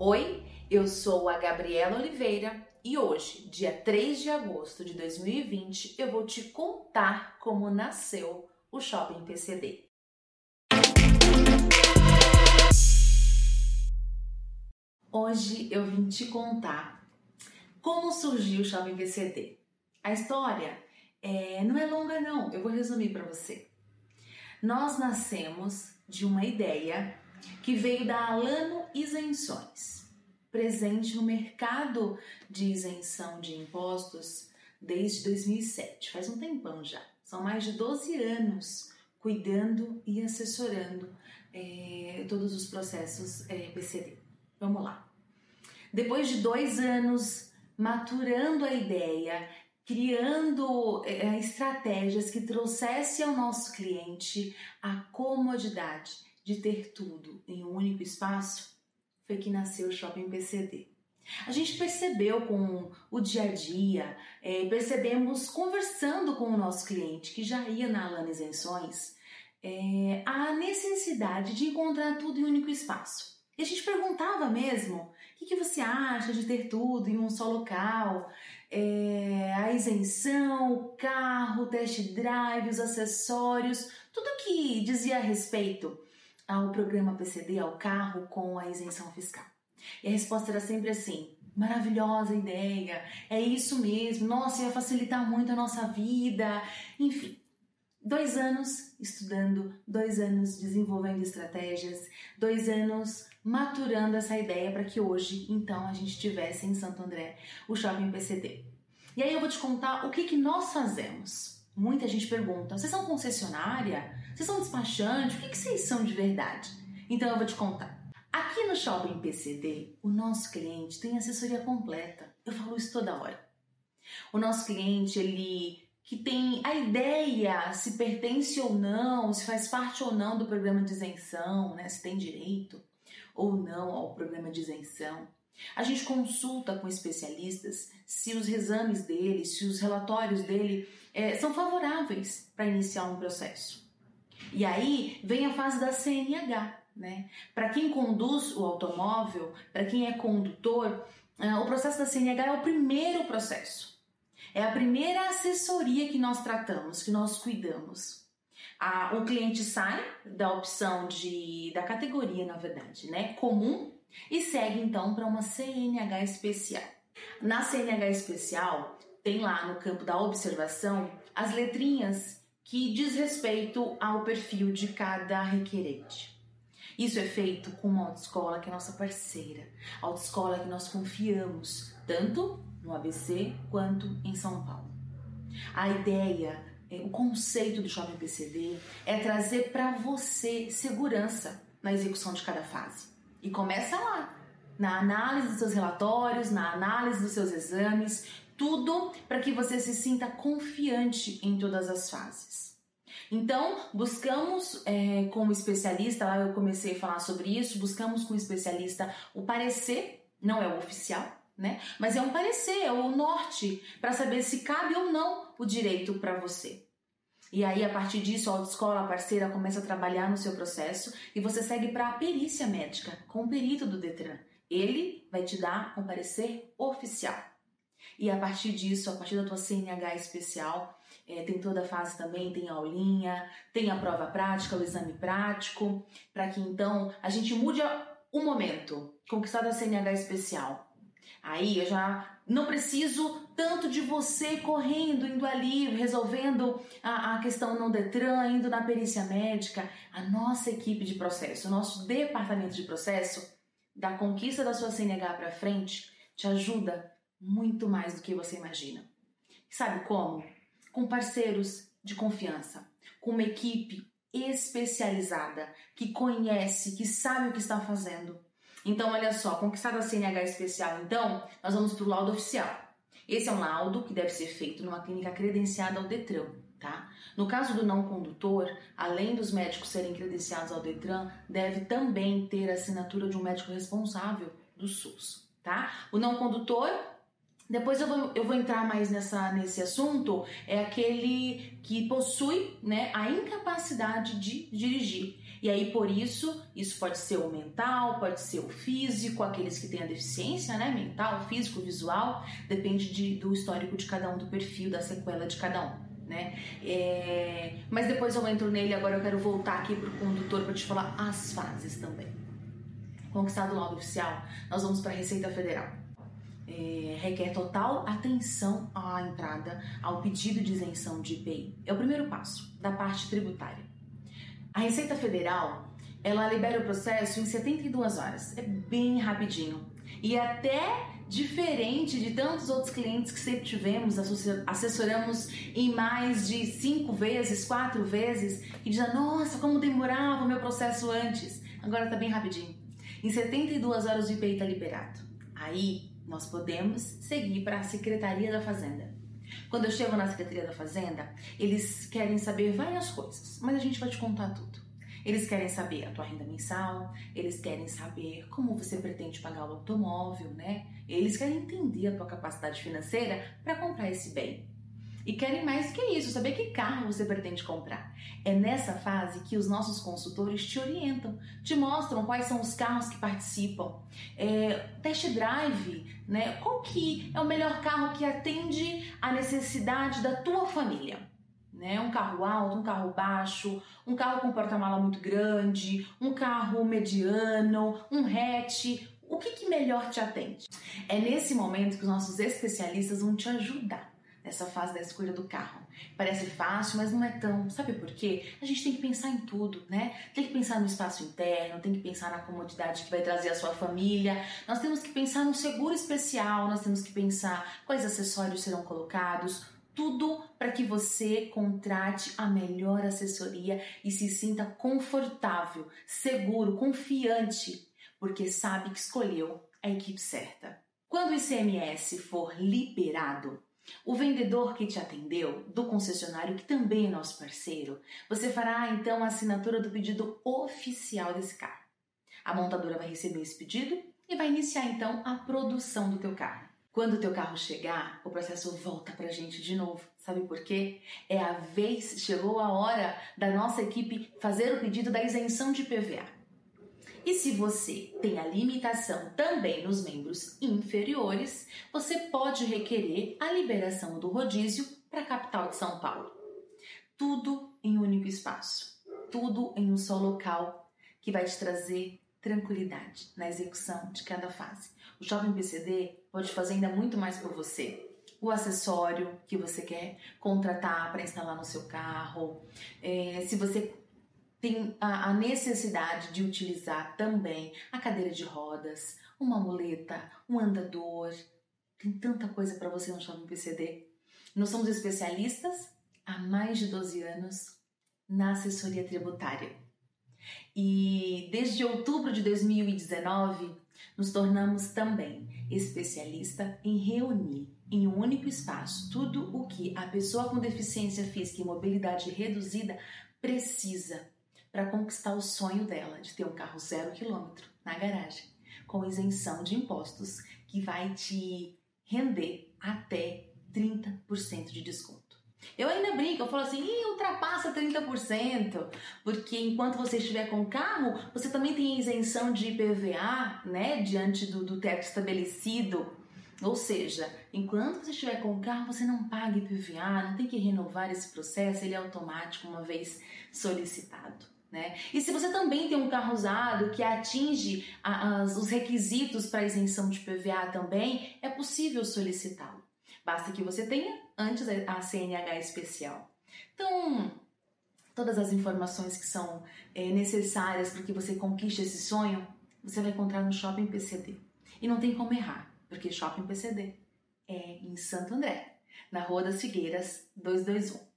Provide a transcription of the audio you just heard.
Oi, eu sou a Gabriela Oliveira e hoje, dia 3 de agosto de 2020, eu vou te contar como nasceu o Shopping PCD. Hoje eu vim te contar como surgiu o Shopping PCD. A história é, não é longa não, eu vou resumir para você. Nós nascemos de uma ideia que veio da Alano Isenções, presente no mercado de isenção de impostos desde 2007, faz um tempão já. São mais de 12 anos cuidando e assessorando é, todos os processos é, PCD. Vamos lá. Depois de dois anos maturando a ideia, criando é, estratégias que trouxessem ao nosso cliente a comodidade de ter tudo em um único espaço, foi que nasceu o Shopping PCD. A gente percebeu com o dia a dia, é, percebemos conversando com o nosso cliente que já ia na Alana Isenções, é, a necessidade de encontrar tudo em um único espaço. E a gente perguntava mesmo: o que, que você acha de ter tudo em um só local? É, a isenção, o carro, o test drive, os acessórios, tudo que dizia a respeito ao programa PCD, ao carro com a isenção fiscal. E a resposta era sempre assim: maravilhosa ideia, é isso mesmo, nossa, ia facilitar muito a nossa vida. Enfim, dois anos estudando, dois anos desenvolvendo estratégias, dois anos maturando essa ideia para que hoje, então, a gente tivesse em Santo André o Shopping PCD. E aí eu vou te contar o que, que nós fazemos. Muita gente pergunta: vocês são concessionária? Vocês são despachante? O que, vocês são de verdade? Então eu vou te contar. Aqui no Shopping PCD, o nosso cliente tem assessoria completa. Eu falo isso toda hora. O nosso cliente, ele que tem a ideia se pertence ou não, se faz parte ou não do programa de isenção, né? se tem direito ou não ao programa de isenção. A gente consulta com especialistas se os exames dele, se os relatórios dele é, são favoráveis para iniciar um processo. E aí vem a fase da CNH, né? Para quem conduz o automóvel, para quem é condutor, uh, o processo da CNH é o primeiro processo. É a primeira assessoria que nós tratamos, que nós cuidamos. Ah, o cliente sai da opção de da categoria, na verdade, né, comum e segue então para uma CNH especial. Na CNH especial, tem lá no campo da observação as letrinhas que diz respeito ao perfil de cada requerente. Isso é feito com uma autoescola que é nossa parceira, autoescola que nós confiamos, tanto no ABC quanto em São Paulo. A ideia, é, o conceito do Shopping PCD é trazer para você segurança na execução de cada fase. E começa lá, na análise dos seus relatórios, na análise dos seus exames, tudo para que você se sinta confiante em todas as fases. Então, buscamos é, como especialista, lá eu comecei a falar sobre isso, buscamos com o especialista o parecer, não é o oficial, né? Mas é um parecer, é o norte, para saber se cabe ou não o direito para você. E aí, a partir disso, a autoescola, a parceira, começa a trabalhar no seu processo e você segue para a perícia médica com o perito do Detran. Ele vai te dar um parecer oficial. E a partir disso, a partir da tua CNH especial, é, tem toda a fase também, tem aulinha, tem a prova prática, o exame prático, para que então a gente mude o momento, conquistada a CNH especial. Aí eu já não preciso tanto de você correndo, indo ali, resolvendo a, a questão no Detran, indo na perícia médica. A nossa equipe de processo, o nosso departamento de processo, da conquista da sua CNH para frente, te ajuda muito mais do que você imagina. Sabe como? Com parceiros de confiança, com uma equipe especializada que conhece, que sabe o que está fazendo então, olha só, conquistada a CNH especial, então, nós vamos para o laudo oficial. Esse é um laudo que deve ser feito numa clínica credenciada ao Detran, tá? No caso do não condutor, além dos médicos serem credenciados ao Detran, deve também ter a assinatura de um médico responsável do SUS, tá? O não condutor Depois eu vou, eu vou entrar mais nessa, nesse assunto, é aquele que possui né, a incapacidade de dirigir. E aí, por isso, isso pode ser o mental, pode ser o físico, aqueles que têm a deficiência né, mental, físico, visual, depende de, do histórico de cada um, do perfil, da sequela de cada um. Né? É... Mas depois eu entro nele, agora eu quero voltar aqui para o condutor para te falar as fases também. Conquistado o oficial, nós vamos para a Receita Federal. É, requer total atenção à entrada ao pedido de isenção de IPI. É o primeiro passo da parte tributária. A Receita Federal, ela libera o processo em 72 horas. É bem rapidinho. E até diferente de tantos outros clientes que sempre tivemos, assessoramos em mais de cinco vezes, quatro vezes, e dizem, nossa, como demorava o meu processo antes. Agora tá bem rapidinho. Em 72 horas o IPI está liberado. Aí nós podemos seguir para a Secretaria da Fazenda. Quando eu chego na Secretaria da Fazenda, eles querem saber várias coisas, mas a gente vai te contar tudo. Eles querem saber a tua renda mensal, eles querem saber como você pretende pagar o automóvel, né? Eles querem entender a tua capacidade financeira para comprar esse bem. E querem mais que isso, saber que carro você pretende comprar. É nessa fase que os nossos consultores te orientam, te mostram quais são os carros que participam. É, test drive, né? Qual que é o melhor carro que atende a necessidade da tua família? Né? Um carro alto, um carro baixo, um carro com porta-mala muito grande, um carro mediano, um hatch. O que, que melhor te atende? É nesse momento que os nossos especialistas vão te ajudar essa fase da escolha do carro. Parece fácil, mas não é tão. Sabe por quê? A gente tem que pensar em tudo, né? Tem que pensar no espaço interno, tem que pensar na comodidade que vai trazer a sua família. Nós temos que pensar no seguro especial, nós temos que pensar quais acessórios serão colocados. Tudo para que você contrate a melhor assessoria e se sinta confortável, seguro, confiante, porque sabe que escolheu a equipe certa. Quando o ICMS for liberado, o vendedor que te atendeu, do concessionário, que também é nosso parceiro, você fará então a assinatura do pedido oficial desse carro. A montadora vai receber esse pedido e vai iniciar então a produção do teu carro. Quando o teu carro chegar, o processo volta pra gente de novo. Sabe por quê? É a vez, chegou a hora da nossa equipe fazer o pedido da isenção de PVA. E se você tem a limitação também nos membros inferiores, você pode requerer a liberação do rodízio para a capital de São Paulo. Tudo em um único espaço, tudo em um só local que vai te trazer tranquilidade na execução de cada fase. O Shopping PCD pode fazer ainda muito mais por você o acessório que você quer contratar para instalar no seu carro. É, se você tem a, necessidade de utilizar também a cadeira de rodas, uma muleta, um andador. Tem tanta coisa para você no Shopping PCD. Nós somos especialistas há mais de 12 anos na assessoria tributária. E desde outubro de 2019, nos tornamos também especialista em reunir em um único espaço tudo o que a pessoa com deficiência física e mobilidade reduzida precisa para conquistar o sonho dela de ter um carro zero quilômetro na garagem, com isenção de impostos que vai te render até 30% de desconto. Eu ainda brinco, eu falo assim, Ih, ultrapassa 30%, porque enquanto você estiver com o carro, você também tem isenção de IPVA, né, diante do, do teto estabelecido. Ou seja, enquanto você estiver com o carro, você não paga IPVA, não tem que renovar esse processo, ele é automático uma vez solicitado. Né? E se você também tem um carro usado que atinge as, os requisitos para isenção de PVA também, é possível solicitá-lo. Basta que você tenha antes a CNH especial. Então, todas as informações que são é, necessárias para que você conquiste esse sonho, você vai encontrar no Shopping PCD. E não tem como errar, porque Shopping PCD é em Santo André, na Rua das Figueiras 221.